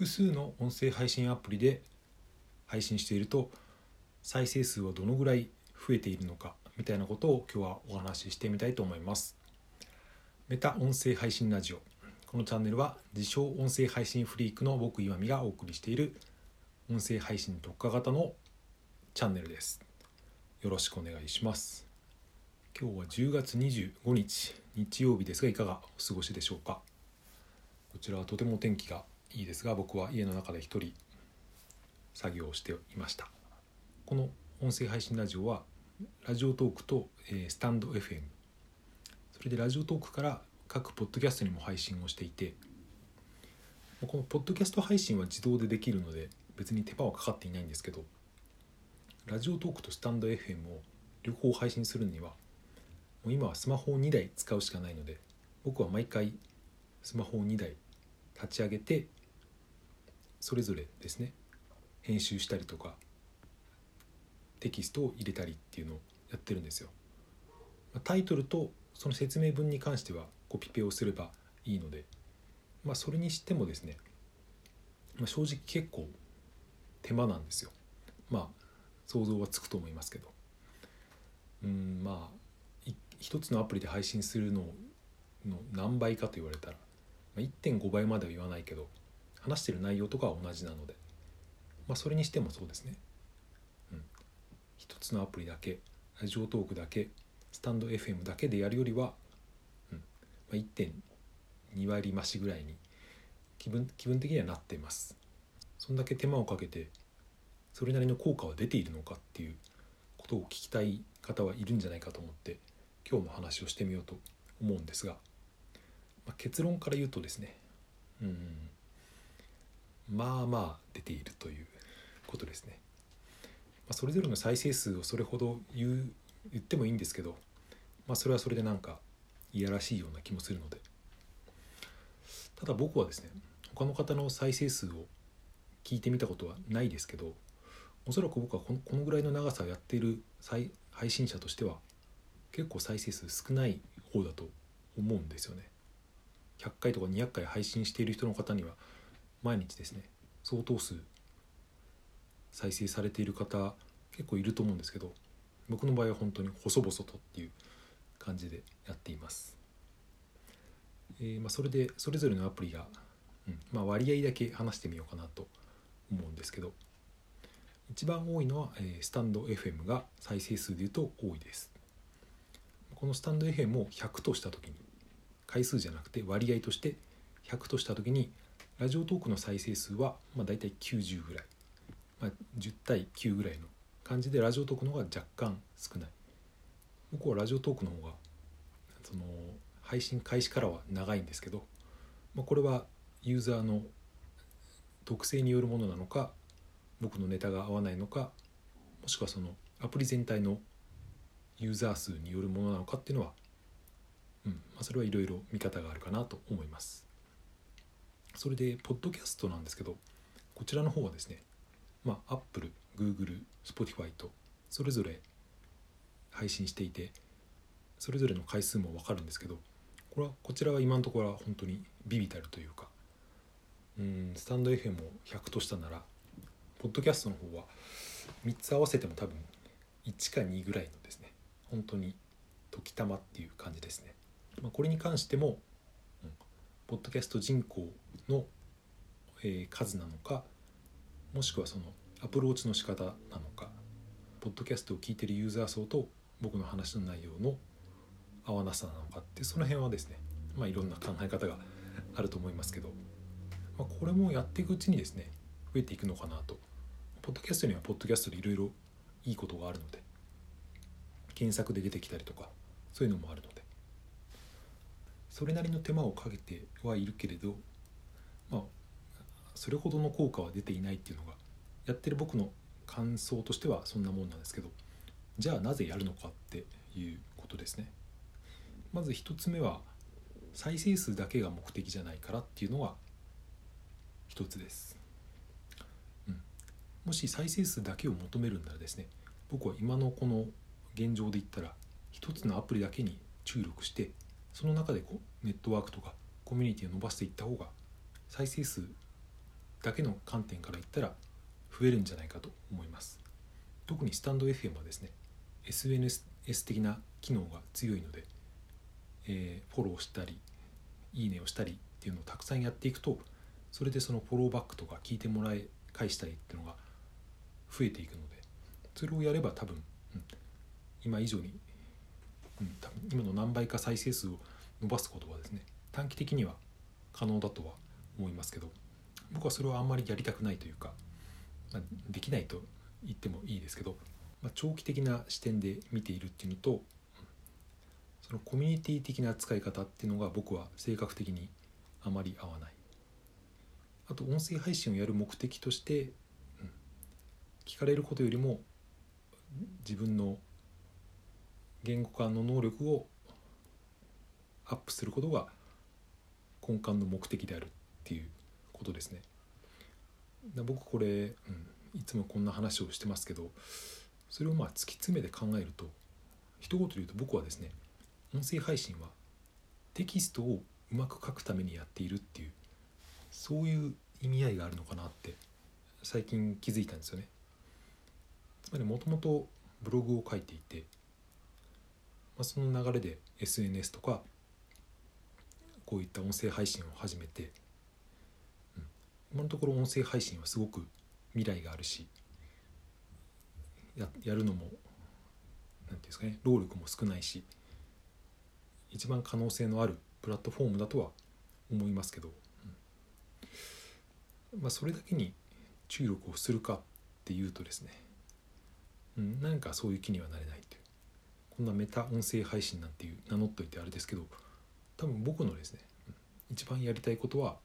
複数の音声配信アプリで配信していると再生数はどのぐらい増えているのかみたいなことを今日はお話ししてみたいと思います。メタ音声配信ラジオ。このチャンネルは自称音声配信フリークの僕岩見がお送りしている音声配信特化型のチャンネルです。よろしくお願いします。今日は10月25日日曜日ですがいかがお過ごしでしょうか？こちらはとても天気がいいですが僕は家の中で一人作業をしていました。この音声配信ラジオはラジオトークと、えー、スタンド FM それでラジオトークから各ポッドキャストにも配信をしていてこのポッドキャスト配信は自動でできるので別に手間はかかっていないんですけどラジオトークとスタンド FM を両方配信するにはもう今はスマホを2台使うしかないので僕は毎回スマホを2台立ち上げてそれぞれですね編集したりとかテキストを入れたりっていうのをやってるんですよ。タイトルとその説明文に関してはコピペをすればいいので、まあ、それにしてもですね、まあ、正直結構手間なんですよ。まあ想像はつくと思いますけどうんまあ一つのアプリで配信するのの何倍かと言われたら、まあ、1.5倍までは言わないけど話してる内容とかは同じなので、まあ、それにしてもそうですね、うん、一つのアプリだけラジオトークだけスタンド FM だけでやるよりは、うん。まあ、1.2割増しぐらいに気分気分的にはなっています。そんだけ手間をかけてそれなりの効果は出ているのかっていうことを聞きたい方はいるんじゃないかと思って今日の話をしてみようと思うんですが、まあ、結論から言うとですね。うん。まあまあ出ているということですね。まあ、それぞれの再生数をそれほど言う言ってもいいんですけど、まあ、それはそれでなんかいやらしいような気もするのでただ僕はですね他の方の再生数を聞いてみたことはないですけどおそらく僕はこのこのぐらいの長さをやっている再配信者としては結構再生数少ない方だと思うんですよね。100回とか200回配信している人の方には毎日ですね相当数再生されている方結構いると思うんですけど僕の場合は本当に細々とっていう感じでやっています。えー、まあ、それでそれぞれのアプリが、うんまあ、割合だけ話してみようかなと思うんですけど一番多いのは、えー、スタンド FM が再生数でいうと多いです。このスタンド FM を100とした時に回数じゃなくて割合として100とした時にラジオトークの再生数はまあ大体90ぐらい、まあ、10対9ぐらいの感じでラジオトークの方が若干少ない僕はラジオトークの方がその配信開始からは長いんですけど、まあ、これはユーザーの特性によるものなのか僕のネタが合わないのかもしくはそのアプリ全体のユーザー数によるものなのかっていうのは、うんまあ、それはいろいろ見方があるかなと思います。それでポッドキャストなんですけどこちらの方はですねまあ Apple、Google、Spotify とそれぞれ配信していてそれぞれの回数も分かるんですけどこれはこちらは今のところは本当にビビたるというかうんスタンド FM を100としたならポッドキャストの方は3つ合わせても多分1か2ぐらいのですね本当に時たまっていう感じですね、まあ、これに関してもうんポッドキャスト人口の、えー、数なのかもしくはそのアプローチの仕方なのかポッドキャストを聞いてるユーザー層と僕の話の内容の合わなさなのかってその辺はですねまあいろんな考え方があると思いますけど、まあ、これもやっていくうちにですね増えていくのかなと。ポッドキャストにはポッドキャストでいろいろいいことがあるので検索で出てきたりとかそういうのもあるのでそれなりの手間をかけてはいるけれどまあそれほどの効果は出ていないっていうのがやってる僕の感想としてはそんなもんなんですけどじゃあなぜやるのかっていうことですね。まず1つ目は再生数だけが目的じゃないからっていうのが1つです、うん、もし再生数だけを求めるんならですね僕は今のこの現状で言ったら1つのアプリだけに注力してその中でこうネットワークとかコミュニティを伸ばしていった方が再生数だけの観点から言ったら増えるんじゃないかと思います。特にスタンド FM はですね SNS 的な機能が強いので、えー、フォローしたりいいねをしたりっていうのをたくさんやっていくとそれでそのフォローバックとか聞いてもらい返したりっていうのが増えていくのでそれをやれば多分、うん、今以上に、うん、多分今の何倍か再生数を伸ばすことはですね短期的には可能だとは思いますけど僕はそれはあんまりやりたくないというか、まあ、できないと言ってもいいですけど、まあ、長期的な視点で見ているっていうのとそのコミュニティ的な使い方っていうのが僕は性格的にあまり合わない。あと音声配信をやる目的として、うん、聞かれることよりも自分の言語化の能力をアップすることが根幹の目的である。っていうことですね。僕これ、うん、いつもこんな話をしてますけどそれをまあ突き詰めて考えると一言で言うと僕はですね音声配信はテキストをうまく書くためにやっているっていうそういう意味合いがあるのかなって最近気づいたんですよね。つまりもともとブログを書いていて、まあ、その流れで SNS とかこういった音声配信を始めて、今のところ音声配信はすごく未来があるしややるのも何て言うんですかね労力も少ないし一番可能性のあるプラットフォームだとは思いますけど、うん。まあ、それだけに注力をするかっていうとですね、うん、何かそういう気にはなれないというこんなメタ音声配信なんていう名乗っといてあれですけど多分僕のですね、一番やりたいことは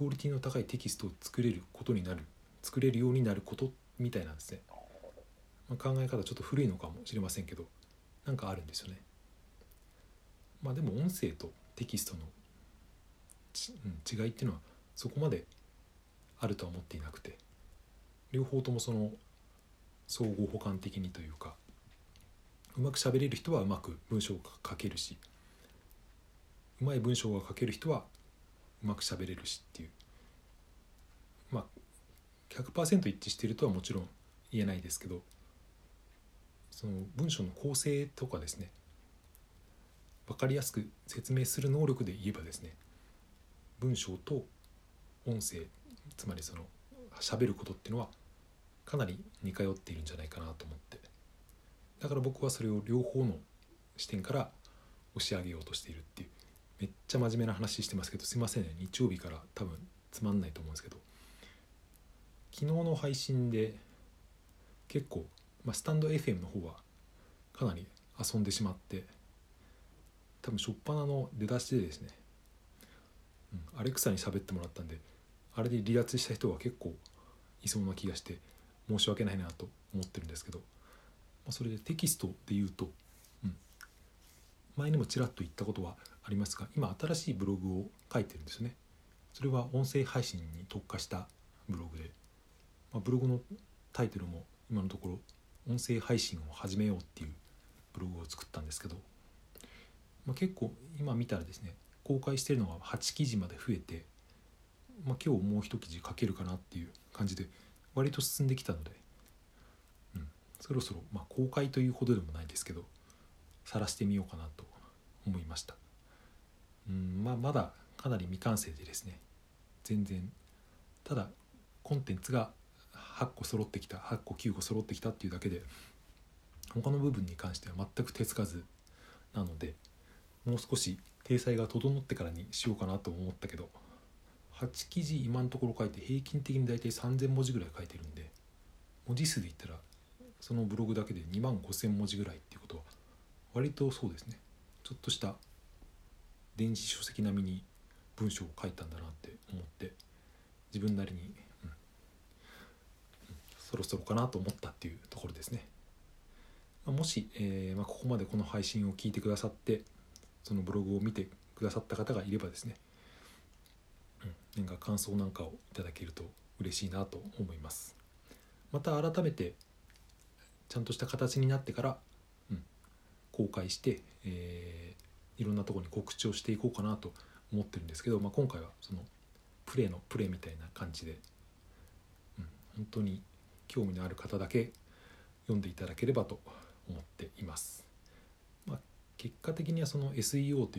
クオリティの高いテキストを作れることになる作れるようになることみたいなんですね、まあ、考え方ちょっと古いのかもしれませんけどなんかあるんですよね。まあでも音声とテキストの違いっていうのはそこまであるとは思っていなくて両方ともその相互補完的にというかうまく喋れる人はうまく文章を書けるしうまい文章が書ける人はうまく喋れるしっていう。まあ100%一致しているとはもちろん言えないですけどその文章の構成とかですね分かりやすく説明する能力で言えばですね文章と音声つまりその喋ることっていうのはかなり似通っているんじゃないかなと思って。だから僕はそれを両方の視点から押し上げようとしているっていう。めっちゃ真面目な話してますけどすいませんね。日曜日から多分つまんないと思うんですけど。昨日の配信で結構、まあ、スタンド FM の方はかなり遊んでしまって多分初っ端の出だしでですね、うん、アレクサに喋ってもらったんであれで離脱した人は結構いそうな気がして申し訳ないなと思ってるんですけど、まあ、それでテキストで言うと、前にもちらっと言ったことはありますが今新しいブログを書いてるんですね。それは音声配信に特化したブログで、まあ、ブログのタイトルも今のところ音声配信を始めようっていうブログを作ったんですけどまあ、結構今見たらですね公開してるのが8記事まで増えて、まあ、今日もう一記事書けるかなっていう感じで割と進んできたので、うん、そろそろ、まあ、公開というほどでもないですけど晒してみようかなと思いました、うんまあ、まだかなり未完成でですね全然ただコンテンツが8個揃ってきた8個9個揃ってきたっていうだけで他の部分に関しては全く手つかずなのでもう少し体裁が整ってからにしようかなと思ったけど8記事今のところ書いて平均的に大体3,000文字ぐらい書いてるんで文字数で言ったらそのブログだけで2万5,000文字ぐらいっていうことは割とそうですね。ちょっとした電子書籍並みに文章を書いたんだなって思って自分なりに、うん、そろそろかなと思ったっていうところですね。もし、えーまあ、ここまでこの配信を聞いてくださってそのブログを見てくださった方がいればですね、うん、なんか感想なんかをいただけると嬉しいなと思いますまた改めてちゃんとした形になってから、うん、公開して、えー、いろんなとこに告知をしていこうかなと思ってるんですけど、まあ、今回はそのプレーのプレイみたいな感じで、うん、本当に興味のある方だけ読んでいただければと思っています。まあ、結果的にはその SEO という